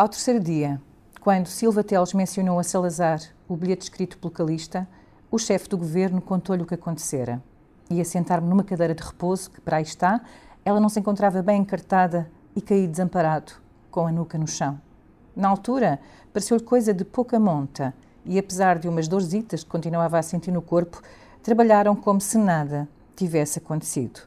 Ao terceiro dia, quando Silva Teles mencionou a Salazar o bilhete escrito pelo Calista, o chefe do governo contou-lhe o que acontecera. Ia sentar-me numa cadeira de repouso, que para aí está, ela não se encontrava bem encartada e caí desamparado, com a nuca no chão. Na altura, pareceu-lhe coisa de pouca monta, e apesar de umas dorzitas que continuava a sentir no corpo, trabalharam como se nada tivesse acontecido.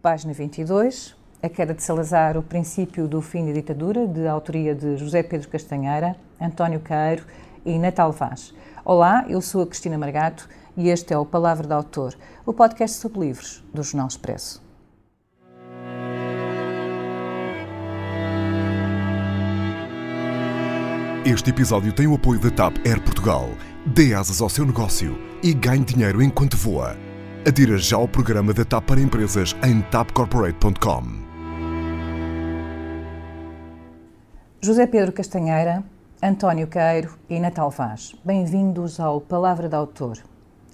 Página 22, A Queda de Salazar, o princípio do fim da ditadura, de autoria de José Pedro Castanheira, António Caeiro e Natal Vaz. Olá, eu sou a Cristina Margato e este é o Palavra de Autor, o podcast sobre livros do Jornal Expresso. Este episódio tem o apoio da TAP Air Portugal. Dê asas ao seu negócio e ganhe dinheiro enquanto voa. Adira já ao programa da TAP para empresas em tapcorporate.com. José Pedro Castanheira, António Queiro e Natal Vaz. Bem-vindos ao Palavra de Autor.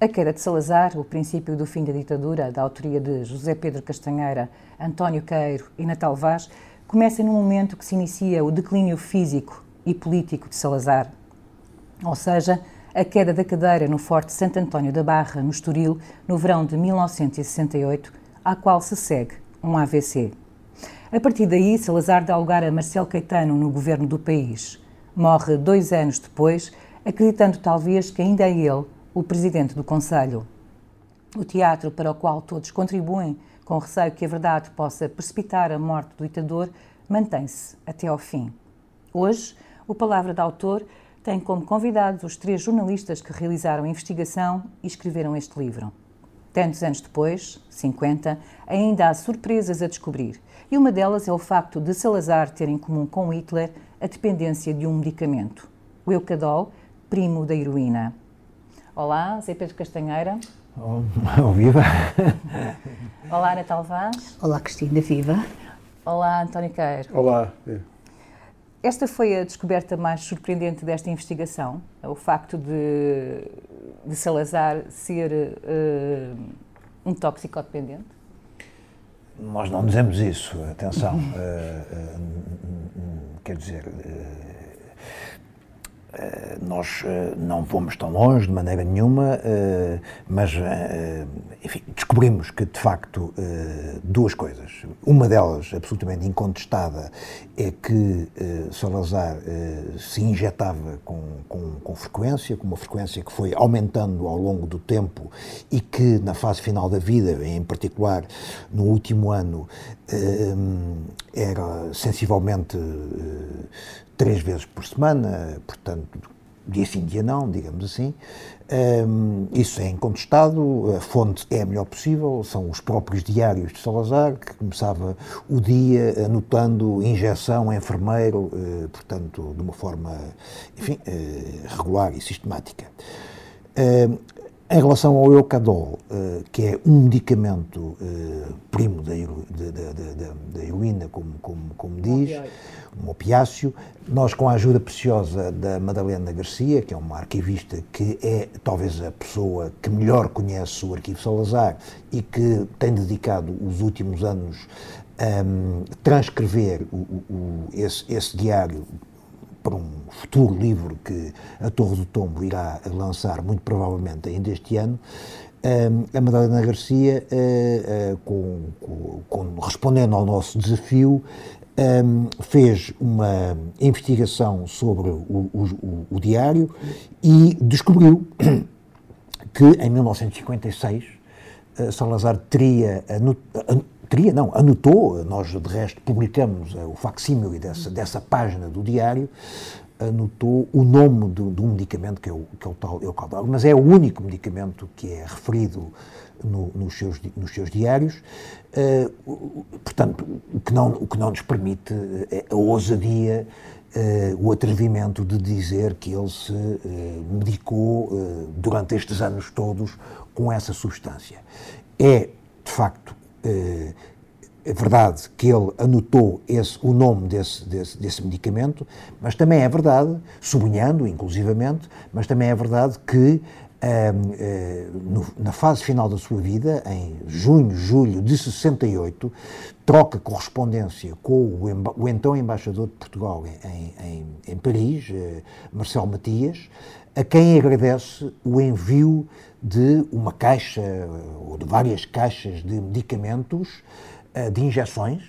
A queda de Salazar, o princípio do fim da ditadura, da autoria de José Pedro Castanheira, António Queiro e Natal Vaz, começa no momento que se inicia o declínio físico e político de Salazar, ou seja, a queda da cadeira no Forte Santo António da Barra, no Estoril, no verão de 1968, à qual se segue um AVC. A partir daí, Salazar dá lugar a Marcelo Caetano no governo do país. Morre dois anos depois, acreditando talvez que ainda é ele o presidente do Conselho. O teatro para o qual todos contribuem, com receio que a verdade possa precipitar a morte do ditador, mantém-se até ao fim. Hoje, o Palavra de Autor tem como convidados os três jornalistas que realizaram a investigação e escreveram este livro. Tantos anos depois, 50, ainda há surpresas a descobrir. E uma delas é o facto de Salazar ter em comum com Hitler a dependência de um medicamento, o Eucadol, primo da heroína. Olá, Zé Pedro Castanheira. Oh, oh, viva! Olá, Natal Vaz. Olá, Cristina, viva! Olá, António Queiro. Olá. Esta foi a descoberta mais surpreendente desta investigação, o facto de, de Salazar ser uh, um toxicodependente? Nós não dizemos isso, atenção. uh, uh, quer dizer, eh, nós eh, não fomos tão longe de maneira nenhuma, eh, mas enfim, descobrimos que de facto duas coisas. Uma delas, absolutamente incontestada, é que Salazar se injetava com, com, com frequência, com uma frequência que foi aumentando ao longo do tempo e que na fase final da vida, em particular no último ano, era sensivelmente três vezes por semana, portanto, dia sim, dia não, digamos assim. Um, isso é incontestado, a fonte é a melhor possível, são os próprios diários de Salazar, que começava o dia anotando injeção, enfermeiro, uh, portanto, de uma forma, enfim, uh, regular e sistemática. Uh, em relação ao Eucadol, uh, que é um medicamento uh, primo da, da, da, da heroína, como, como, como diz, um opiáceo, nós, com a ajuda preciosa da Madalena Garcia, que é uma arquivista que é talvez a pessoa que melhor conhece o Arquivo Salazar e que tem dedicado os últimos anos a um, transcrever o, o, esse, esse diário para um futuro livro que a Torre do Tombo irá lançar, muito provavelmente ainda este ano, a Madalena Garcia, eh, eh, com, com, respondendo ao nosso desafio, fez uma investigação sobre o, o, o diário e descobriu que em 1956 eh, Salazar teria teria, não, anotou, nós de resto publicamos uh, o facsímile dessa, dessa página do diário, anotou o nome do, do medicamento, que é o, que é o tal Eucaldal, mas é o único medicamento que é referido no, nos, seus, nos seus diários. Uh, portanto, o que, não, o que não nos permite é a ousadia, uh, o atrevimento de dizer que ele se uh, medicou durante estes anos todos com essa substância. É, de facto, é verdade que ele anotou esse, o nome desse, desse, desse, medicamento, mas também é verdade, sublinhando inclusivamente, mas também é verdade que na fase final da sua vida, em junho, julho de 68, troca correspondência com o, o então embaixador de Portugal em, em, em Paris, Marcelo Matias, a quem agradece o envio de uma caixa ou de várias caixas de medicamentos, de injeções,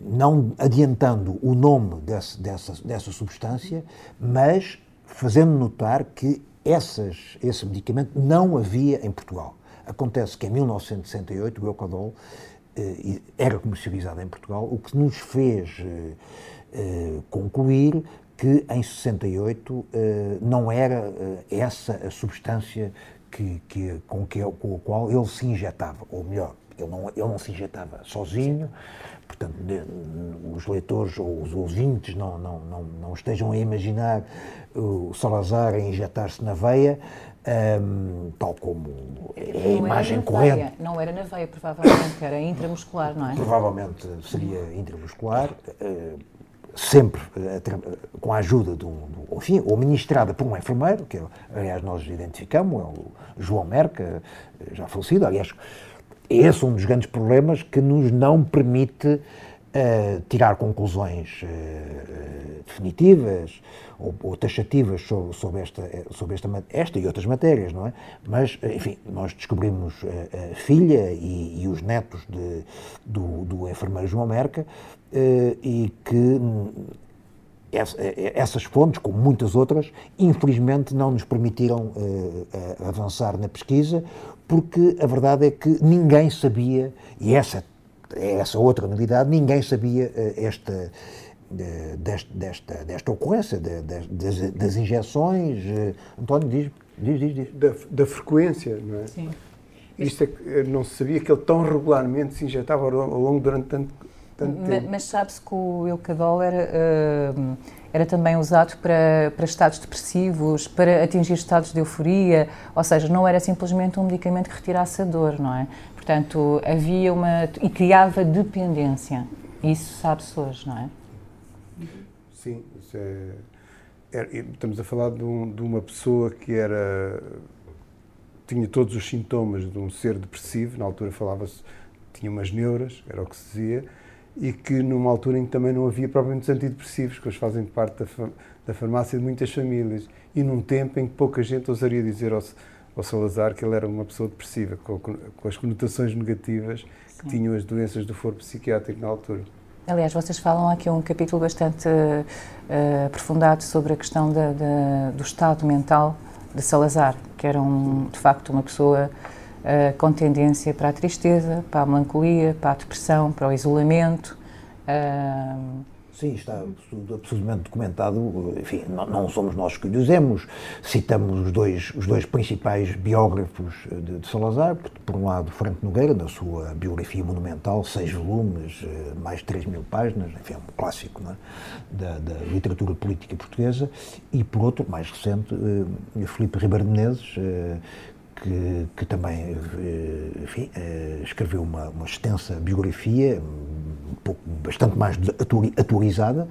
não adiantando o nome desse, dessa, dessa substância, mas fazendo notar que essas, esse medicamento não havia em Portugal. Acontece que em 1968 o Eucadol eh, era comercializado em Portugal, o que nos fez eh, eh, concluir que em 68 eh, não era eh, essa a substância que, que, com, que, com a qual ele se injetava, ou melhor, ele não, ele não se injetava sozinho, portanto, os leitores ou os ouvintes não, não, não, não estejam a imaginar o Salazar a injetar-se na veia, um, tal como é a imagem corrente. Veia, não era na veia, provavelmente, era intramuscular, não é? Provavelmente seria intramuscular. Uh, sempre uh, com a ajuda de um, enfim, ou ministrada por um enfermeiro, que aliás nós identificamos, é o João Merca, já falecido, aliás, esse é um dos grandes problemas que nos não permite tirar conclusões uh, definitivas ou, ou, taxativas sobre, sobre, esta, sobre esta, esta e outras matérias, não é? Mas, enfim, nós descobrimos a, a filha e, e, os netos de, do, do enfermeiro João Merca uh, e que essas fontes, como muitas outras, infelizmente não nos permitiram uh, avançar na pesquisa, porque a verdade é que ninguém sabia, e essa essa outra novidade, ninguém sabia uh, esta, uh, desta, desta, desta ocorrência, de, de, das, das, injeções. António, diz, diz, diz. diz. Da, da, frequência, não é? Sim. Isto é que não se sabia que ele tão regularmente se injetava ao longo durante tanto mas, mas sabe-se que o Eucadol era, uh, era também usado para, para estados depressivos, para atingir estados de euforia, ou seja, não era simplesmente um medicamento que retirasse a dor, não é? Portanto, havia uma. e criava dependência. Isso sabe-se hoje, não é? Sim, é, é, estamos a falar de, um, de uma pessoa que era tinha todos os sintomas de um ser depressivo, na altura falava-se, tinha umas neuras, era o que se dizia, e que numa altura em que também não havia propriamente antidepressivos, que hoje fazem parte da, da farmácia de muitas famílias, e num tempo em que pouca gente ousaria dizer ao, ao Salazar que ele era uma pessoa depressiva, com, com as conotações negativas que Sim. tinham as doenças do foro psiquiátrico na altura. Aliás, vocês falam aqui um capítulo bastante uh, aprofundado sobre a questão da, da, do estado mental de Salazar, que era um, de facto uma pessoa uh, com tendência para a tristeza, para a melancolia, para a depressão, para o isolamento. Uh, Sim, está absolutamente documentado. Enfim, não, não, somos nós que o dizemos. Citamos os dois, os dois principais biógrafos de, de, Salazar. Por um lado, Franco Nogueira, na sua biografia monumental, seis volumes, eh, mais de 3 mil páginas, enfim, é um clássico é? da, da, literatura política portuguesa. E, por outro, mais recente, eh, Filipe Ribeiro Menezes, que, que também eh, enfim, eh, escreveu uma, uma, extensa biografia, um pouco, bastante mais atualizada,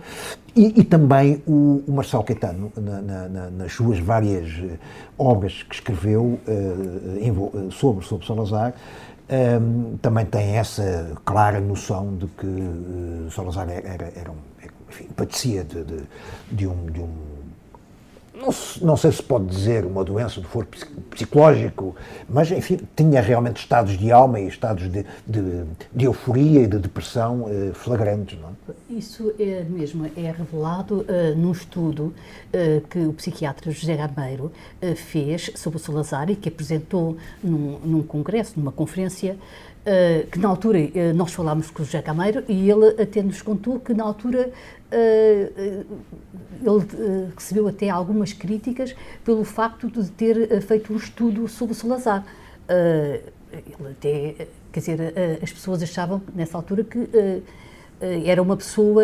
e, e também o, o, Marcelo Caetano, na, na, nas suas várias eh, obras que escreveu uh, sobre, sobre Salazar, um, também tem essa clara noção de que Salazar era, era um, enfim, padecia de, de, de, um, de um não, não, sei se pode dizer uma doença do foro psicológico, mas, enfim, tinha realmente estados de alma e estados de, de, de euforia e de depressão eh, flagrantes. Não? É? Isso é mesmo, é revelado uh, num estudo uh, que o psiquiatra José Gameiro uh, fez sobre o Salazar e que apresentou num, num congresso, numa conferência, que na altura nós falámos com o José Cameiro e ele até nos contou que na altura ele recebeu até algumas críticas pelo facto de ter feito um estudo sobre o Salazar. ele até, quer dizer, as pessoas achavam nessa altura que era uma pessoa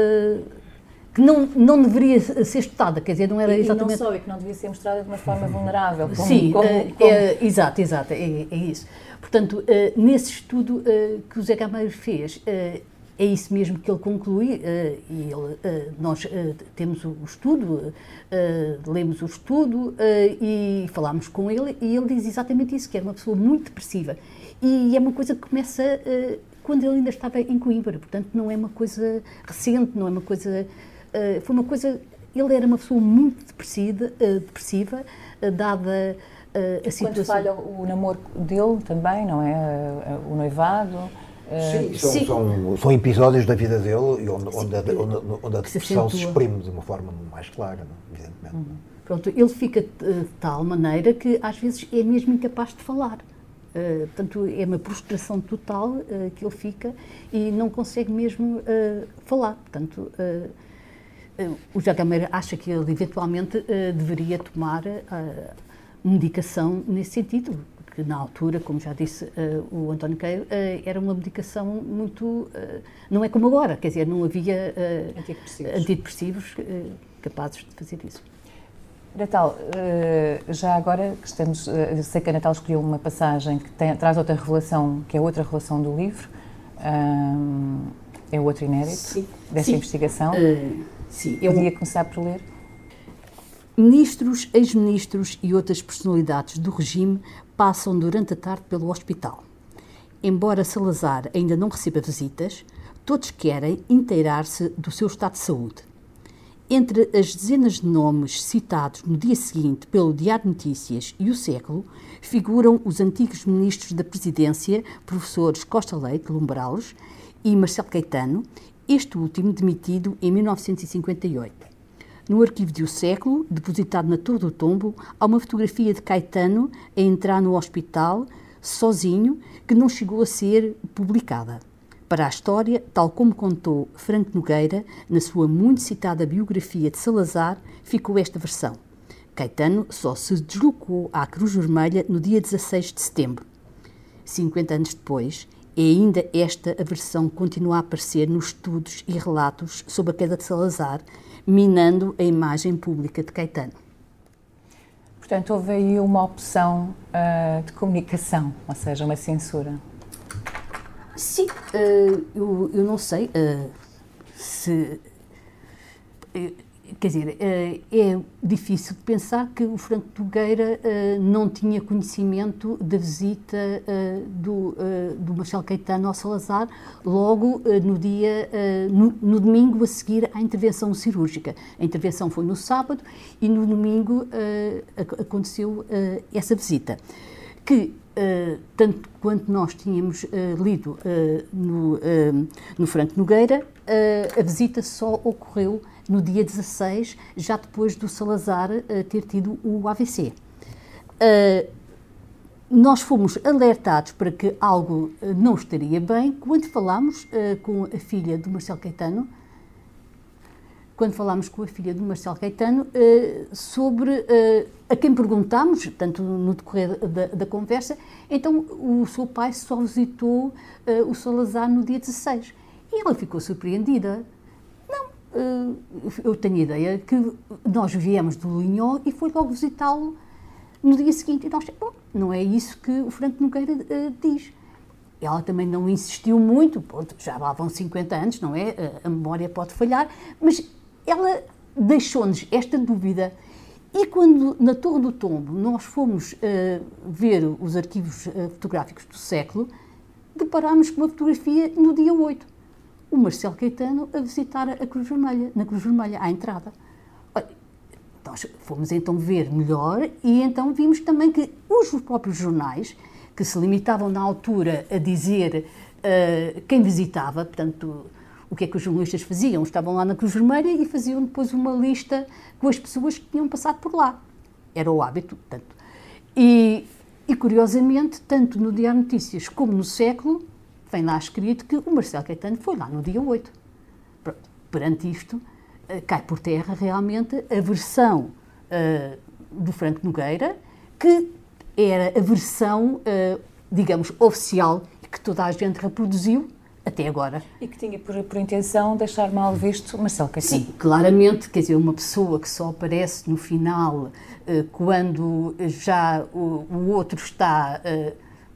que não, não deveria ser estudada, quer dizer, não era exatamente... E não só, e que não devia ser mostrada de uma forma vulnerável. Como, Sim, como, como... É, exato, exato, é, é isso. Portanto, nesse estudo que o Zé Gameiro fez, é isso mesmo que ele conclui, uh, e ele, nós temos o estudo, lemos o estudo e falámos com ele, e ele diz exatamente isso, que era uma pessoa muito depressiva. E é uma coisa que começa quando ele ainda estava em Coimbra, portanto não é uma coisa recente, não é uma coisa... foi uma coisa... Ele era uma pessoa muito depressiva, depressiva dada a situação... Quando falha o namoro dele também, não é? O noivado... Sim, são, Sim. São, são, episódios da vida dele onde, onde, a, onde, onde a depressão se, se, exprime de uma forma mais clara, não? evidentemente. Uhum. Pronto, ele fica de tal maneira que às vezes é mesmo incapaz de falar. Uh, portanto, é uma prostração total uh, que ele fica e não consegue mesmo uh, falar. Portanto, o José Gameira acha que ele eventualmente deveria tomar medicação nesse sentido, que na altura, como já disse uh, o António Queiro, uh, era uma medicação muito. Uh, não é como agora, quer dizer, não havia antidepressivos, antidepressivos capazes de fazer isso. Natal, já agora que estamos, sei que a Natal escolheu uma passagem que tem, traz outra revelação, que é outra revelação do livro, é outro inédito sim. desta sim. investigação. sim, eu podia começar por ler. Ministros, ex-ministros e outras personalidades do regime passam durante a tarde pelo hospital. Embora Salazar ainda não receba visitas, todos querem inteirar-se do seu estado de saúde. Entre as dezenas de nomes citados no dia seguinte pelo Diário Notícias e o Século, figuram os antigos ministros da Presidência, professores Costa Leite, Lumbrales e Marcelo Caetano, este último demitido em 1958. No arquivo de O Século, depositado na Torre do Tombo, há uma fotografia de Caetano a entrar no hospital, sozinho, que não chegou a ser publicada. Para a história, tal como contou Franco Nogueira na sua muito citada biografia de Salazar, ficou esta versão. Caetano só se deslocou à Cruz Vermelha no dia 16 de setembro. 50 anos depois, é ainda esta a versão que continua a aparecer nos estudos e relatos sobre a queda de Salazar, minando a imagem pública de Caetano. Portanto, houve aí uma opção uh, de comunicação, ou seja, uma censura. Sim, uh, eu, eu, não sei uh, se quer dizer, eh, é difícil pensar que o Franco Nogueira eh, não tinha conhecimento da visita eh, do, do Marcelo Caetano ao Salazar logo no dia, no, no, domingo a seguir à intervenção cirúrgica. A intervenção foi no sábado e no domingo aconteceu essa visita. Que tanto quanto nós tínhamos lido no, no Franco Nogueira, a visita só ocorreu no dia 16, já depois do Salazar uh, ter tido o AVC. Uh, eh, nós fomos alertados para que algo uh, não estaria bem quando falámos com a filha do Marcelo Caetano, quando falámos com a filha do Marcelo Caetano sobre a quem perguntámos, tanto no decorrer da, da, conversa, então o seu pai só visitou o Salazar no dia 16. E ela ficou surpreendida eh, eu tenho a ideia que nós viemos do Linhó e foi logo visitá-lo no dia seguinte. E nós, bom, não é isso que o Franco Nogueira uh, diz. Ela também não insistiu muito, pronto, já lá vão 50 anos, não é? Uh, a memória pode falhar, mas ela deixou-nos esta dúvida. E quando na Torre do Tombo nós fomos uh, ver os arquivos fotográficos do século, deparámos com uma fotografia no dia 8 o Marcelo Caetano a visitar a Cruz Vermelha, na Cruz Vermelha, à entrada. Nós fomos então ver melhor e então vimos também que os próprios jornais, que se limitavam na altura a dizer uh, quem visitava, portanto, o que é que os jornalistas faziam? Estavam lá na Cruz Vermelha e faziam depois uma lista com as pessoas que tinham passado por lá. Era o hábito, portanto. E, e curiosamente, tanto no Diário Notícias como no Século, vem lá escrito que o Marcelo Caetano foi lá no dia 8. Perante isto, eh, cai por terra realmente a versão uh, do Franco Nogueira, que era a versão, uh, digamos, oficial que toda a gente reproduziu até agora. E que tinha por, por intenção deixar mal visto Marcelo Caetano. Sim, claramente, quer dizer, uma pessoa que só aparece no final uh, quando já o, o outro está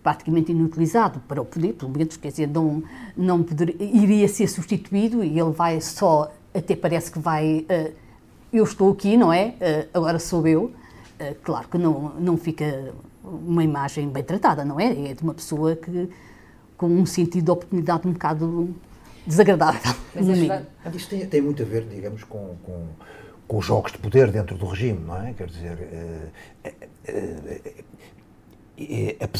praticamente inutilizado para o poder, pelo menos, quer dizer, não, não poder, iria ser substituído e ele vai só, até parece que vai, uh, eu estou aqui, não é? Uh, agora sou eu. Uh, claro que não, não fica uma imagem bem tratada, não é? É de uma pessoa que com um sentido de oportunidade um bocado desagradável. Mas isto tem, tem, muito a ver, digamos, com, com, com, os jogos de poder dentro do regime, não é? Quer dizer,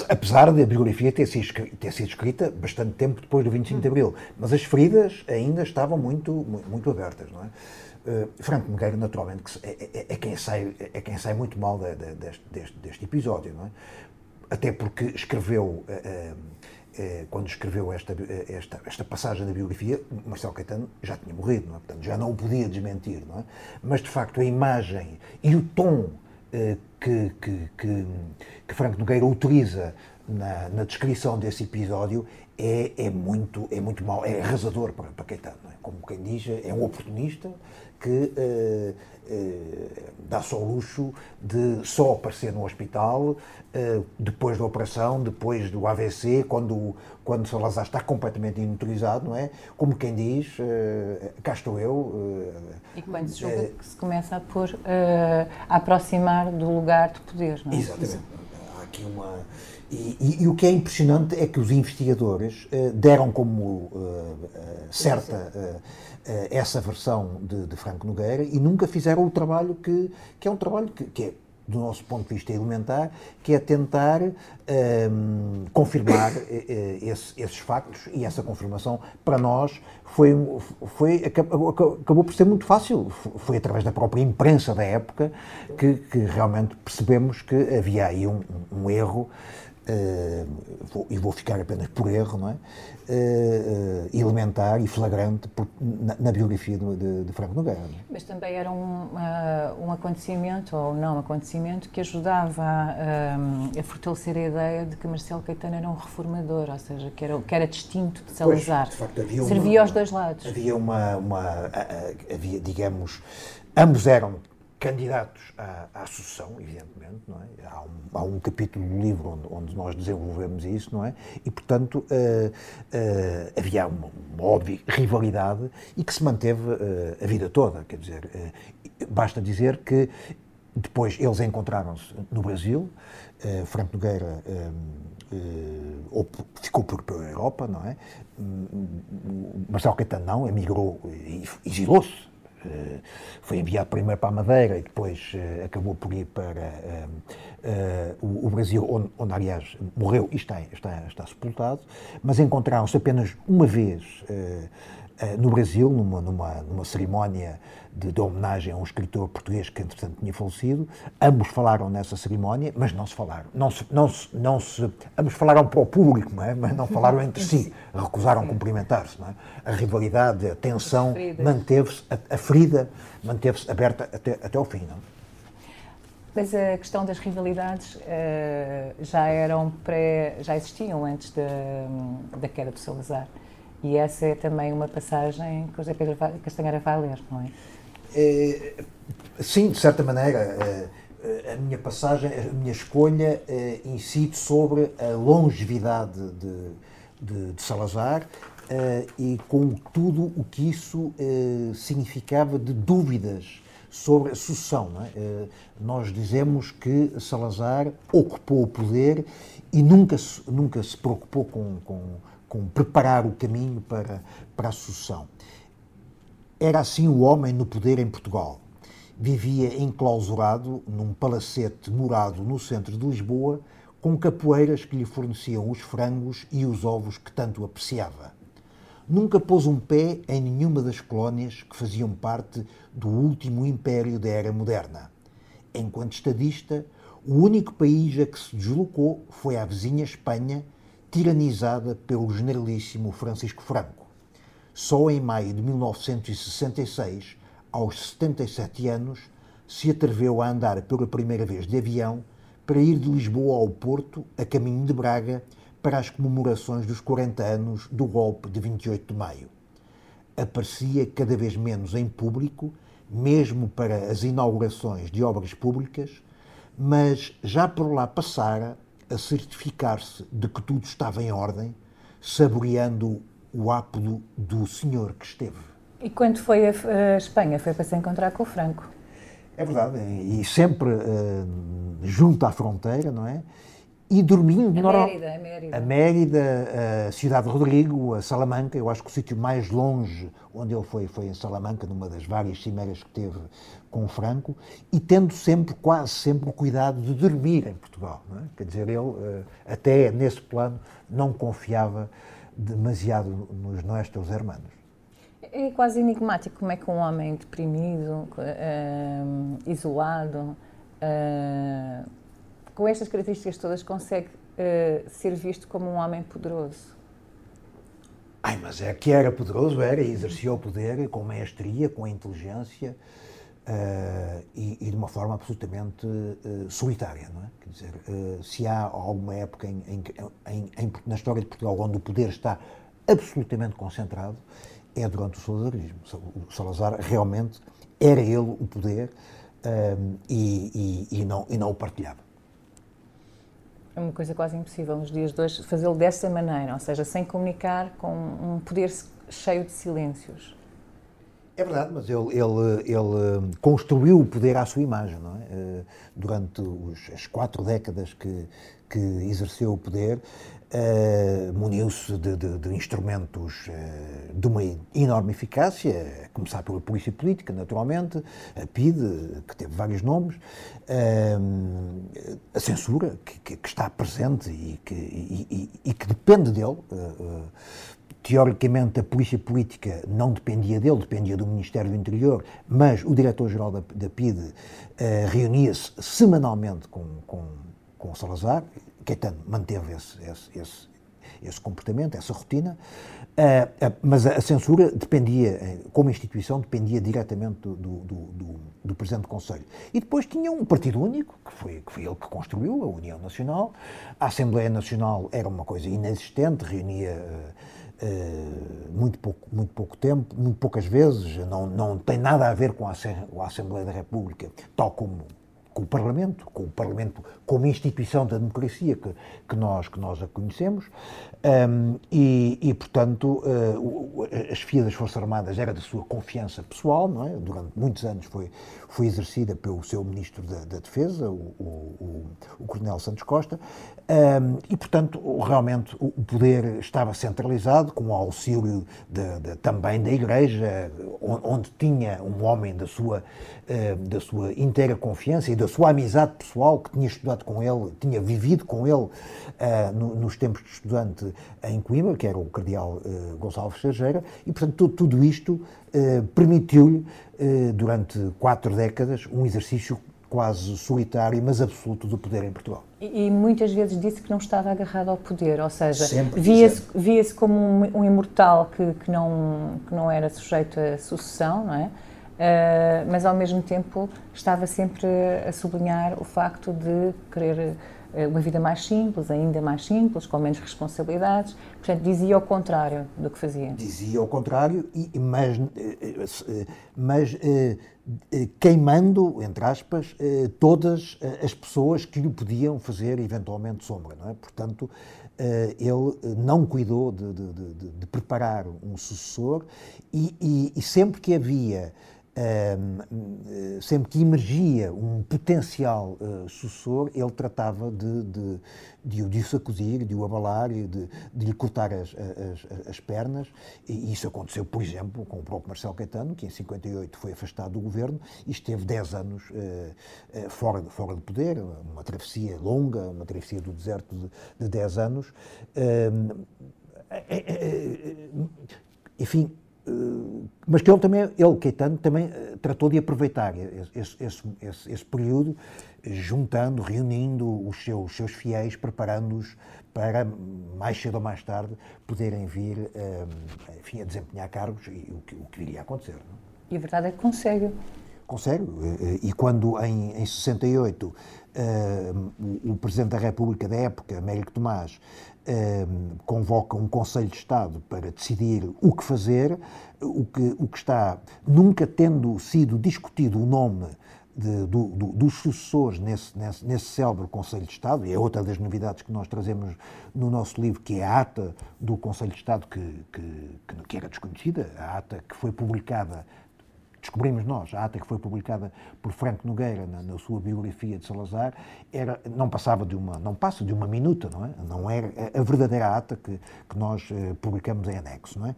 apesar da biografia ter sido, ter sido escrita bastante tempo depois do 25 de Abril, mas as feridas ainda estavam muito, muito abertas, não é? Uh, Franco Nogueira, naturalmente, é, é, é, quem sai, é quem sai muito mal de, de, deste, deste, episódio, não é? Até porque escreveu, uh, uh, quando escreveu esta, esta, esta passagem da biografia, Marcelo Caetano já tinha morrido, não é? Portanto, já não o podia desmentir, não é? Mas, de facto, a imagem e o tom que, que, que, que Franco Nogueira utiliza na, na, descrição desse episódio é, é, muito, é muito mau, é arrasador para, para Caetano. É? Como quem diz, é um oportunista que uh, dá-se ao luxo de só aparecer no hospital uh, depois da operação, depois do AVC, quando, quando Salazar está completamente inutilizado, não é? Como quem diz, cá estou eu. e quando se julga que se começa a pôr, a aproximar do lugar de poder, não é? Exatamente. Há aqui uma e, e, e, o que é impressionante é que os investigadores uh, deram como uh, uh, certa essa versão de, de, Franco Nogueira e nunca fizeram o trabalho que, que é um trabalho que, que é, do nosso ponto de vista elementar, que é tentar ehm, confirmar esse, esses factos e essa confirmação para nós foi, foi acabou, acabou por ser muito fácil. Foi através da própria imprensa da época que, que realmente percebemos que havia aí um, um erro vou, e vou ficar apenas por erro, não é? Uh, elementar e flagrante por, na, na, biografia de, de, de Franco Nogueira. É? Mas também era um, um acontecimento, ou não acontecimento, que ajudava a, a, fortalecer a ideia de que Marcelo Caetano era um reformador, ou seja, que era, que era distinto de Salazar. Pois, de facto, havia Servia uma, aos dois lados. Havia uma, uma havia, digamos, ambos eram candidatos à, à sucessão, evidentemente, não é? Há um, há um capítulo do livro onde, onde, nós desenvolvemos isso, não é? E, portanto, uh, uh, havia uma, uma, óbvia rivalidade e que se manteve uh, a vida toda, quer dizer, basta dizer que depois eles encontraram-se no Brasil, Franco Nogueira ficou por, pela Europa, não é? Marcelo Caetano não, emigrou e exilou-se foi enviado primeiro para a Madeira e depois uh, acabou por ir para o, o, Brasil, onde, onde, aliás morreu e está, está, está sepultado, mas encontraram-se apenas uma vez no Brasil, numa, numa, numa cerimónia de, de, homenagem a um escritor português que, entretanto, tinha falecido. Ambos falaram nessa cerimónia, mas não se falaram. Não se, não se, não se, ambos falaram para o público, não é? mas não falaram entre si. Recusaram cumprimentar-se. É? A rivalidade, a tensão manteve-se, a, a ferida manteve-se aberta até, até ao fim. Não é? Mas a questão das rivalidades uh, já eram pré, já existiam antes da, da queda do Salazar. E essa é também uma passagem que o José Pedro Castanheira vai ler, não é? É sim, de certa maneira. É, a minha passagem, a minha escolha é, incide sobre a longevidade de, de, de Salazar é, e com tudo o que isso é, significava de dúvidas sobre a sucessão. É? nós dizemos que Salazar ocupou o poder e nunca, nunca se preocupou com, com com preparar o caminho para, para a sucessão. Era assim o homem no poder em Portugal. Vivia enclausurado num palacete morado no centro de Lisboa, com capoeiras que lhe forneciam os frangos e os ovos que tanto apreciava. Nunca pôs um pé em nenhuma das colónias que faziam parte do último império da era moderna. Enquanto estadista, o único país a que se deslocou foi a vizinha Espanha, tiranizada pelo generalíssimo Francisco Franco. Só em maio de 1966, aos 77 anos, se atreveu a andar pela primeira vez de avião para ir de Lisboa ao Porto, a caminho de Braga, para as comemorações dos 40 anos do golpe de 28 de maio. Aparecia cada vez menos em público, mesmo para as inaugurações de obras públicas, mas já por lá passara a certificar-se de que tudo estava em ordem, saboreando o ápodo do senhor que esteve. E quando foi a, Espanha, foi para se encontrar com o Franco? É verdade, e sempre uh, junto à fronteira, não é? E dormindo... A Mérida, a Mérida. A Mérida, a Cidade de Rodrigo, a Salamanca, eu acho que o sítio mais longe onde ele foi, foi em Salamanca, numa das várias cimeiras que teve com o Franco, e tendo sempre, quase sempre, o cuidado de dormir em Portugal, é? Quer dizer, ele, uh, até nesse plano, não confiava demasiado nos nossos hermanos. É quase enigmático como é que um homem deprimido, uh, isolado, uh, com estas características todas, consegue uh, ser visto como um homem poderoso. Ai, mas é que era poderoso, era, e exercia o poder com maestria, com inteligência e, e, de uma forma absolutamente solitária, não é? Quer dizer, se há alguma época em, em, em, na história de Portugal onde o poder está absolutamente concentrado, é durante o salazarismo. O Salazar realmente era ele o poder um, e, e, e, não, e não o partilhava. É uma coisa quase impossível nos dias de hoje fazê-lo dessa maneira, ou seja, sem comunicar com um poder cheio de silêncios. É verdade, mas ele, ele, ele hum, construiu o poder à sua imagem, não é? Eh, durante os, as quatro décadas que, que exerceu o poder, Uh, muniu-se de, de, de, instrumentos uh, de uma enorme eficácia, a começar pela polícia política, naturalmente, a PIDE, que teve vários nomes, uh, a censura, que, que, está presente e que, e, e, e que depende dele. Teoricamente, a polícia política não dependia dele, dependia do Ministério do Interior, mas o diretor-geral da, da PIDE reunia-se semanalmente com, com, com Salazar, Caetano manteve esse, esse, esse, esse comportamento, essa rotina, uh, uh, mas a, a, censura dependia, eh, como instituição, dependia diretamente do, do, do, do, Presidente do Conselho. E depois tinha um partido único, que foi, que foi ele que construiu, a União Nacional. A Assembleia Nacional era uma coisa inexistente, reunia. Uh, muito, pouco, muito pouco tempo, muito poucas vezes, não, não tem nada a ver com a, com a Assembleia da República, tal como com o Parlamento, com o Parlamento como instituição da democracia que, que, nós, que nós a conhecemos, um, e, e, portanto, uh, a chefia das Forças Armadas era da sua confiança pessoal, não é? durante muitos anos foi, foi exercida pelo seu Ministro da, da Defesa, o, o, o, Coronel Santos Costa, um, e, portanto, realmente o poder estava centralizado, com o auxílio de, de, também da Igreja, onde, tinha um homem da sua, uh, da sua inteira confiança e da sua amizade pessoal, que tinha estudado com ele, tinha vivido com ele uh, no, nos tempos de estudante em Coimbra, que era o cardeal uh, Gonçalves Sergeira, e, portanto, tudo, tudo isto permitiu-lhe, durante quatro décadas, um exercício quase solitário, mas absoluto do poder em Portugal. E, e muitas vezes disse que não estava agarrado ao poder, ou seja, via-se via como um, um imortal que, que, não, que não era sujeito à sucessão, não é? Uh, mas ao mesmo tempo estava sempre a sublinhar o facto de querer uh, uma vida mais simples, ainda mais simples, com menos responsabilidades. Portanto, dizia o contrário do que fazia. Dizia o contrário, e, mas, eh, mas queimando, entre aspas, todas as pessoas que lhe podiam fazer eventualmente sombra. Não é? Portanto, ele não cuidou de, de, de, de preparar um sucessor e, e, e sempre que havia sempre que emergia um potencial uh, sucessor, ele tratava de, de, de, de, o sacudir, de o abalar, de, de lhe cortar as, as, as, pernas. E isso aconteceu, por exemplo, com o próprio Marcelo Caetano, que em 58 foi afastado do governo e esteve 10 anos uh, uh, fora, fora de poder, uma travessia longa, uma travessia do deserto de, de 10 anos. enfim, eh, mas que ele também, ele, Caetano, também eh, tratou de aproveitar esse, esse, esse, esse período, juntando, reunindo os seus, seus fiéis, preparando-os para, mais cedo ou mais tarde, poderem vir eh, enfim, a desempenhar cargos e o que, o que viria a acontecer. Não? E a verdade é que consegue. Consegue. E quando, em, em 68, uh, o, o Presidente da República da época, Américo Tomás, convoca um Conselho de Estado para decidir o que fazer, o que, o que está, nunca tendo sido discutido o nome de, do, do, dos sucessores nesse, nesse, nesse célebre Conselho de Estado, e é outra das novidades que nós trazemos no nosso livro, que é a ata do Conselho de Estado, que, que, que era desconhecida, a ata que foi publicada descobrimos nós, a ata que foi publicada por Franco Nogueira na, na, sua biografia de Salazar, era, não passava de uma, não passa de uma minuta, não é? Não era a verdadeira ata que, que nós eh, publicamos em anexo, não é?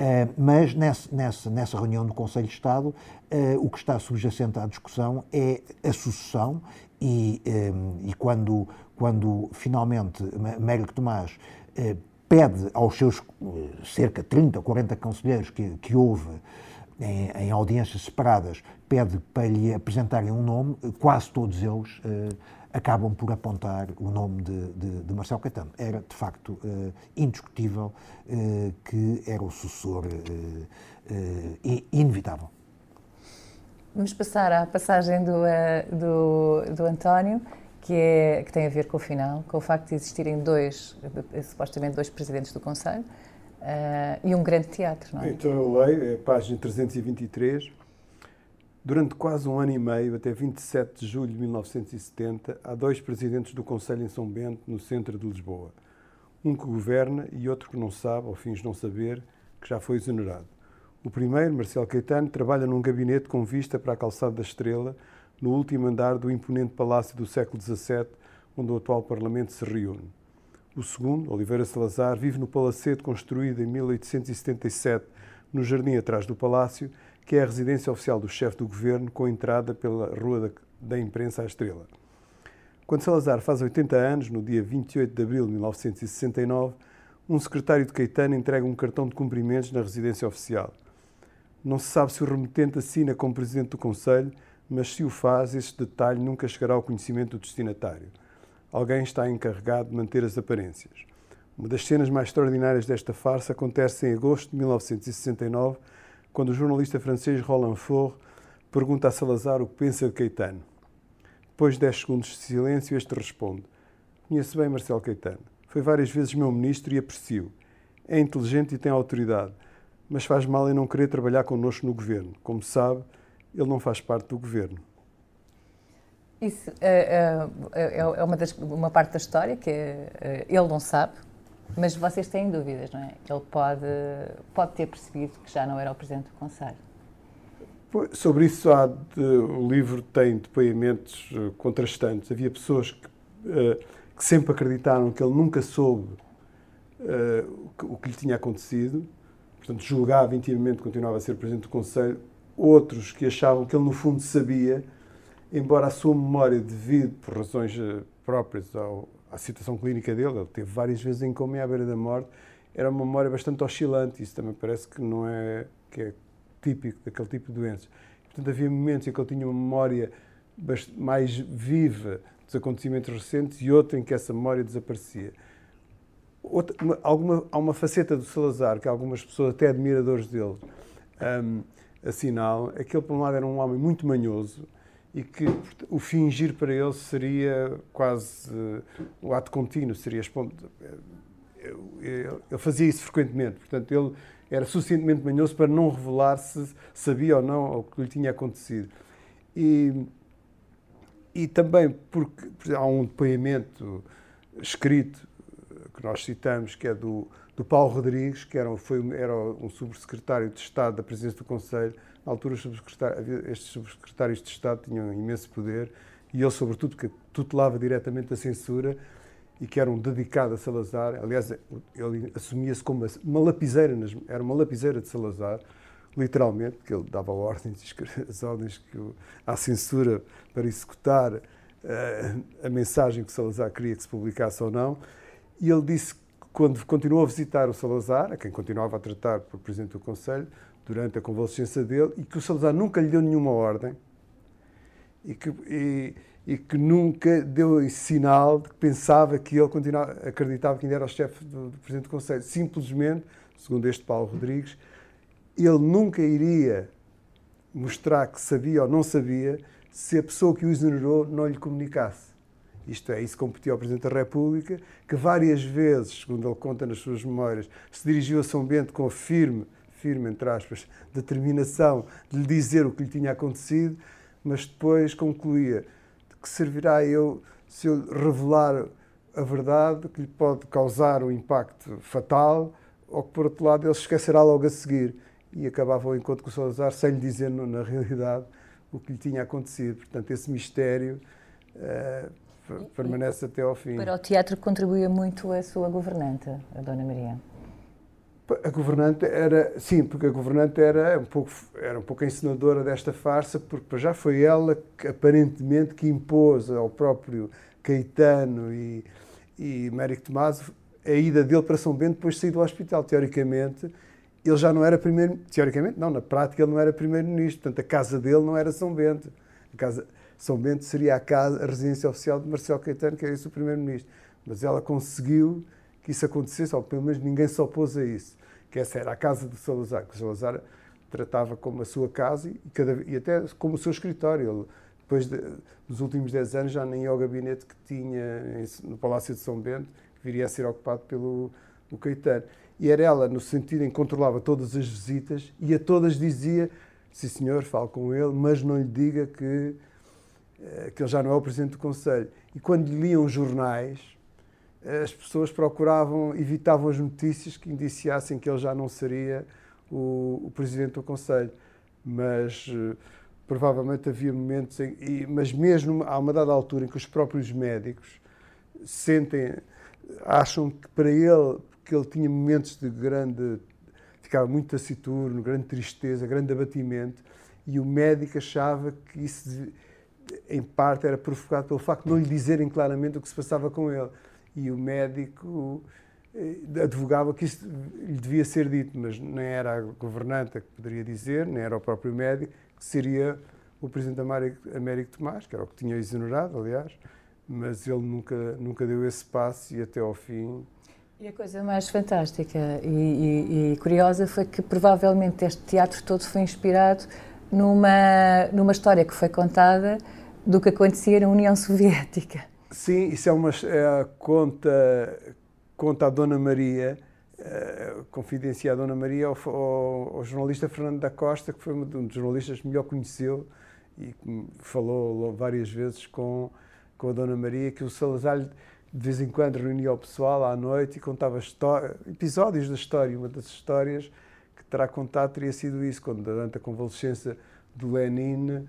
Uh, mas nessa, nessa, nessa, reunião do Conselho de Estado, uh, o que está subjacente à discussão é a sucessão e, um, e quando, quando finalmente Mérico Tomás uh, pede aos seus cerca de 30, 40 conselheiros que, que houve em, em, audiências separadas, pede para lhe apresentarem um nome, quase todos eles acabam por apontar o nome de, de, de Marcelo Caetano. Era, de facto, uh, indiscutível uh, que era o sucessor uh, inevitável. Vamos passar à passagem do, do, do António, que, é, que tem a ver com o final, com o facto de existirem dois, supostamente dois presidentes do Conselho, e um grande teatro, não é? Então eu leio, é página 323, Durante quase um ano e meio, até 27 de julho de 1970, há dois presidentes do Conselho em São Bento, no centro de Lisboa. Um que governa e outro que não sabe, ou fins não saber, que já foi exonerado. O primeiro, Marcelo Caetano, trabalha num gabinete com vista para a Calçada da Estrela, no último andar do imponente palácio do século XVII, onde o atual Parlamento se reúne. O segundo, Oliveira Salazar, vive no palacete construído em 1877, no jardim atrás do palácio, que é a residência oficial do chefe do governo, com entrada pela Rua da, Imprensa à Estrela. Quando Salazar faz 80 anos, no dia 28 de abril de 1969, um secretário de Caetano entrega um cartão de cumprimentos na residência oficial. Não se sabe se o remetente assina como presidente do Conselho, mas se o faz, esse detalhe nunca chegará ao conhecimento do destinatário. Alguém está encarregado de manter as aparências. Uma das cenas mais extraordinárias desta farsa acontece em agosto de 1969, quando o jornalista francês Roland Faure pergunta a Salazar o que pensa de Caetano. Depois de 10 segundos de silêncio, este responde: Conheço bem Marcelo Caetano. Foi várias vezes meu ministro e aprecio. É inteligente e tem autoridade, mas faz mal em não querer trabalhar connosco no governo. Como sabe, ele não faz parte do governo. Isso é, é, é uma, das, uma parte da história que é, ele não sabe, mas vocês têm dúvidas, não é? Ele pode, pode ter percebido que já não era o Presidente do Conselho. Sobre isso, há de, o livro tem depoimentos contrastantes. Havia pessoas que, que, sempre acreditaram que ele nunca soube o que lhe tinha acontecido, portanto, julgava intimamente que continuava a ser Presidente do Conselho. Outros que achavam que ele, no fundo, sabia, embora a sua memória, devido por razões próprias ao, a situação clínica dele, ele teve várias vezes em coma e à beira da morte, era uma memória bastante oscilante, isso também parece que não é, que é típico daquele tipo de doenças. Portanto, havia momentos em que ele tinha uma memória mais viva dos acontecimentos recentes e outra em que essa memória desaparecia. Outra, uma, alguma, há uma faceta do Salazar que algumas pessoas, até admiradores dele, um, assinalam, é que ele, por um lado, era um homem muito manhoso, e que o fingir para ele seria quase uh, o ato contínuo, seria ele fazia isso frequentemente, portanto ele era suficientemente manhoso para não revelar se sabia ou não o que lhe tinha acontecido. E, e também porque há um depoimento escrito que nós citamos, que é do, do Paulo Rodrigues, que era, foi, era um subsecretário de Estado da Presidência do Conselho, na altura, estes subsecretários de Estado tinham imenso poder e ele, sobretudo, que tutelava diretamente a censura e que era um dedicado a Salazar. Aliás, ele assumia-se como uma lapiseira, era uma lapiseira de Salazar, literalmente, que ele dava ordens, as ordens que, à censura para executar uh, a mensagem que Salazar queria que se publicasse ou não. E ele disse quando continuou a visitar o Salazar, a quem continuava a tratar por Presidente do Conselho, durante a convalescença dele e que o Salazar nunca lhe deu nenhuma ordem e que, e, e que nunca deu sinal de que pensava que ele continuava, acreditava que ainda era o chefe do, do Presidente do Conselho. Simplesmente, segundo este Paulo Rodrigues, ele nunca iria mostrar que sabia ou não sabia se a pessoa que o exonerou não lhe comunicasse. Isto é, isso competia ao Presidente da República, que várias vezes, segundo ele conta nas suas memórias, se dirigiu a São Bento com firme firme, entre aspas, determinação de lhe dizer o que lhe tinha acontecido, mas depois concluía que servirá eu se eu revelar a verdade que lhe pode causar um impacto fatal ou que, por outro lado, ele se esquecerá logo a seguir. E acabava o encontro com o Salazar sem lhe dizer, na realidade, o que lhe tinha acontecido. Portanto, esse mistério uh, permanece até ao fim. Para o teatro contribuía muito a sua governanta, a Dona Maria. A governante era, sim, porque a governante era um pouco, era um pouco a encenadora desta farsa, porque já foi ela que aparentemente que impôs ao próprio Caetano e, e Mérico Tomás a ida dele para São Bento depois de sair do hospital. Teoricamente, ele já não era primeiro, teoricamente não, na prática ele não era primeiro-ministro, portanto a casa dele não era São Bento. A casa São Bento seria a casa, a residência oficial de Marcelo Caetano, que era isso o primeiro-ministro. Mas ela conseguiu que isso acontecesse, ou pelo menos ninguém se opôs a isso que essa era a casa de Salazar, que Salazar tratava como a sua casa e, cada, e até como o seu escritório. Ele, depois de, dos últimos 10 anos já nem ia ao gabinete que tinha no Palácio de São Bento, que viria a ser ocupado pelo o Caetano. E era ela, no sentido em que controlava todas as visitas e a todas dizia: Sim, senhor, fale com ele, mas não lhe diga que, que ele já não é o Presidente do Conselho. E quando liam jornais, as pessoas procuravam, evitavam as notícias que indiciassem que ele já não seria o, o presidente do Conselho. Mas uh, provavelmente havia momentos em. E, mas mesmo a uma dada altura em que os próprios médicos sentem, acham que para ele, que ele tinha momentos de grande. ficava muito taciturno, grande tristeza, grande abatimento, e o médico achava que isso, em parte, era provocado pelo facto de não lhe dizerem claramente o que se passava com ele e o médico eh, advogava que isso lhe devia ser dito, mas nem era a governanta que poderia dizer, nem era o próprio médico, que seria o presidente Américo Tomás, que era o que tinha exonerado, aliás, mas ele nunca, nunca deu esse passo e até ao fim. E a coisa mais fantástica e, e, e curiosa foi que provavelmente este teatro todo foi inspirado numa, numa história que foi contada do que acontecia na União Soviética. Sim, isso é uma é conta, conta a Dona Maria, uh, confidencia a Dona Maria ao, ao, ao, jornalista Fernando da Costa, que foi um dos jornalistas que melhor conheceu e que falou várias vezes com, com a Dona Maria, que o Salazar de vez em quando reunia o pessoal à noite e contava episódios da história. Uma das histórias que terá contado teria sido isso, quando durante a convalescença do Lenin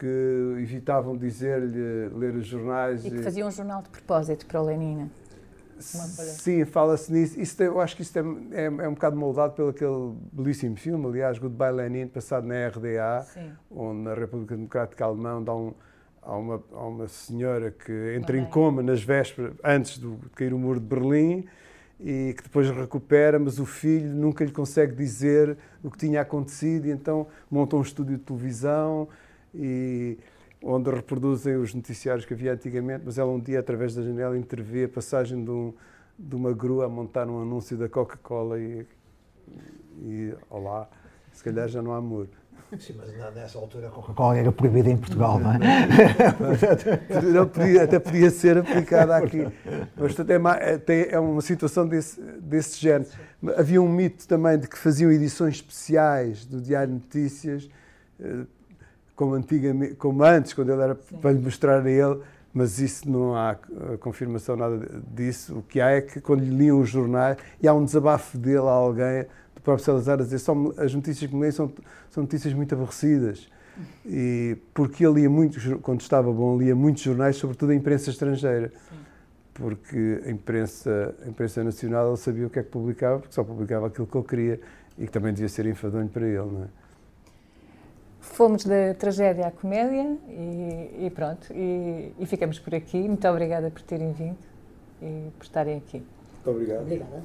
que evitavam dizer-lhe ler os jornais. E que faziam um jornal de propósito para o Lenina. Sim, fala-se nisso. Isso, eu acho que isso é, é, é, um bocado moldado pelo aquele belíssimo filme, aliás, Goodbye Lenin, passado na RDA, Sim. onde na República Democrática Alemã dá um, há, uma, há uma senhora que entra em coma nas vésperas, antes de cair o muro de Berlim, e que depois recupera, mas o filho nunca lhe consegue dizer o que tinha acontecido, e então monta um estúdio de televisão e onde reproduzem os noticiários que havia antigamente, mas ela um dia, através da janela, intervê a passagem de, um, de uma grua a montar um anúncio da Coca-Cola e, e, olá, se calhar já não há amor. Sim, mas nessa altura a Coca-Cola era proibida em Portugal, não é? não podia, até podia ser aplicada aqui. Mas é, é uma situação desse, desse género. Havia um mito também de que faziam edições especiais do Diário de Notícias eh, como, antigamente, como antes, quando ele era Sim. para lhe mostrar a ele, mas isso não há eh, confirmação nada disso. O que há é que quando lhe liam os jornais e há um desabafo dele a alguém, do próprio Salazar, a dizer só as notícias que me leem são, são notícias muito aborrecidas. E porque ele lia muito, quando estava bom, lia muitos jornais, sobretudo a imprensa estrangeira. Sim. Porque a imprensa, a imprensa nacional ele sabia o que é que publicava, porque só publicava aquilo que ele queria e que também devia ser enfadonho para ele. Não é? Fomos da tragédia à comédia e, e pronto, e, e, ficamos por aqui. Muito obrigada por terem vindo e por estarem aqui. Muito obrigado. Obrigada.